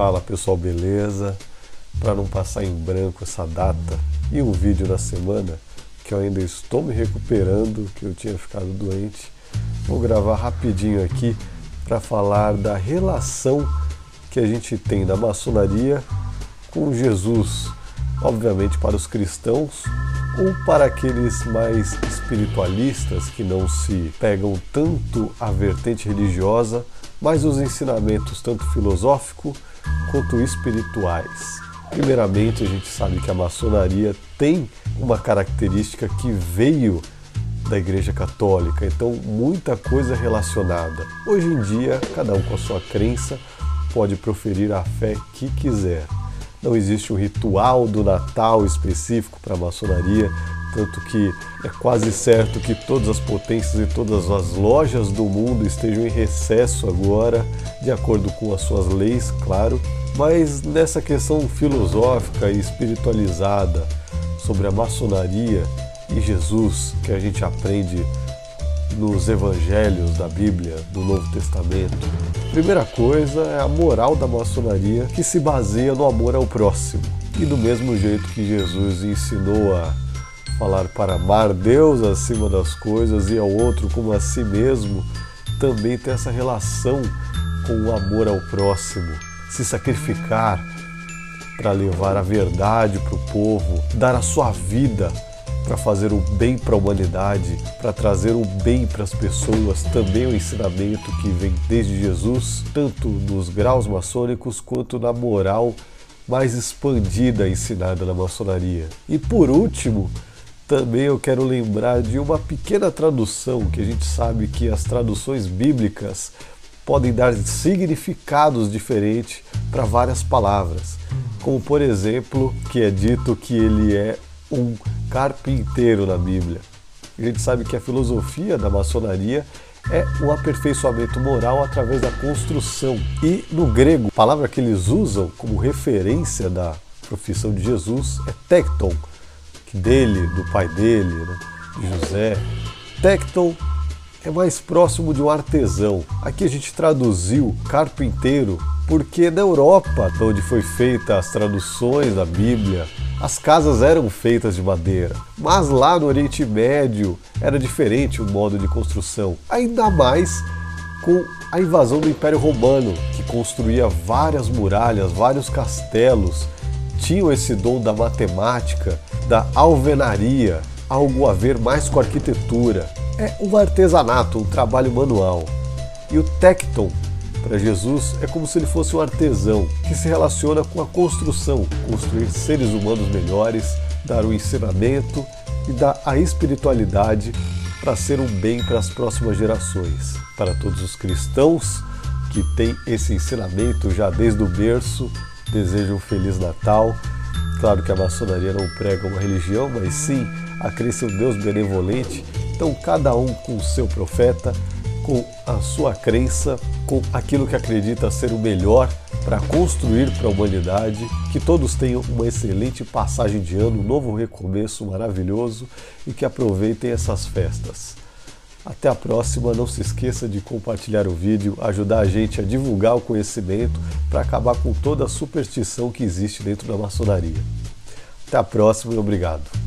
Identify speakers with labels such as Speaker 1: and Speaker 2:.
Speaker 1: fala pessoal, beleza? Para não passar em branco essa data e um vídeo na semana, que eu ainda estou me recuperando, que eu tinha ficado doente, vou gravar rapidinho aqui para falar da relação que a gente tem da maçonaria com Jesus. Obviamente para os cristãos ou para aqueles mais espiritualistas que não se pegam tanto à vertente religiosa, mas os ensinamentos tanto filosófico quanto espirituais. Primeiramente, a gente sabe que a maçonaria tem uma característica que veio da Igreja Católica, então muita coisa relacionada. Hoje em dia, cada um com a sua crença pode proferir a fé que quiser. Não existe um ritual do Natal específico para a maçonaria, tanto que é quase certo que todas as potências e todas as lojas do mundo estejam em recesso agora, de acordo com as suas leis, claro. Mas nessa questão filosófica e espiritualizada sobre a maçonaria e Jesus que a gente aprende nos evangelhos da Bíblia, do Novo Testamento. Primeira coisa é a moral da maçonaria que se baseia no amor ao próximo. E do mesmo jeito que Jesus ensinou a falar para amar Deus acima das coisas e ao outro como a si mesmo, também tem essa relação com o amor ao próximo, se sacrificar para levar a verdade para o povo, dar a sua vida para fazer o bem para a humanidade, para trazer o bem para as pessoas, também o ensinamento que vem desde Jesus, tanto nos graus maçônicos quanto na moral mais expandida ensinada na maçonaria. E por último, também eu quero lembrar de uma pequena tradução, que a gente sabe que as traduções bíblicas podem dar significados diferentes para várias palavras. Como por exemplo, que é dito que ele é um carpinteiro na Bíblia. A gente sabe que a filosofia da maçonaria é o aperfeiçoamento moral através da construção. E no grego, a palavra que eles usam como referência da profissão de Jesus é tecton, dele, do pai dele, né, de José. Tecton é mais próximo de um artesão. Aqui a gente traduziu carpinteiro porque na Europa, onde foi feita as traduções da Bíblia, as casas eram feitas de madeira, mas lá no Oriente Médio era diferente o modo de construção, ainda mais com a invasão do Império Romano, que construía várias muralhas, vários castelos, tinham esse dom da matemática, da alvenaria, algo a ver mais com arquitetura. É um artesanato, um trabalho manual. E o tecton para Jesus é como se ele fosse um artesão que se relaciona com a construção, construir seres humanos melhores, dar o ensinamento e dar a espiritualidade para ser um bem para as próximas gerações. Para todos os cristãos que têm esse ensinamento já desde o berço, desejo um Feliz Natal. Claro que a maçonaria não prega uma religião, mas sim a crença em um Deus benevolente. Então, cada um com o seu profeta, com a sua crença, com aquilo que acredita ser o melhor para construir para a humanidade, que todos tenham uma excelente passagem de ano, um novo recomeço maravilhoso e que aproveitem essas festas. Até a próxima, não se esqueça de compartilhar o vídeo, ajudar a gente a divulgar o conhecimento para acabar com toda a superstição que existe dentro da maçonaria. Até a próxima e obrigado.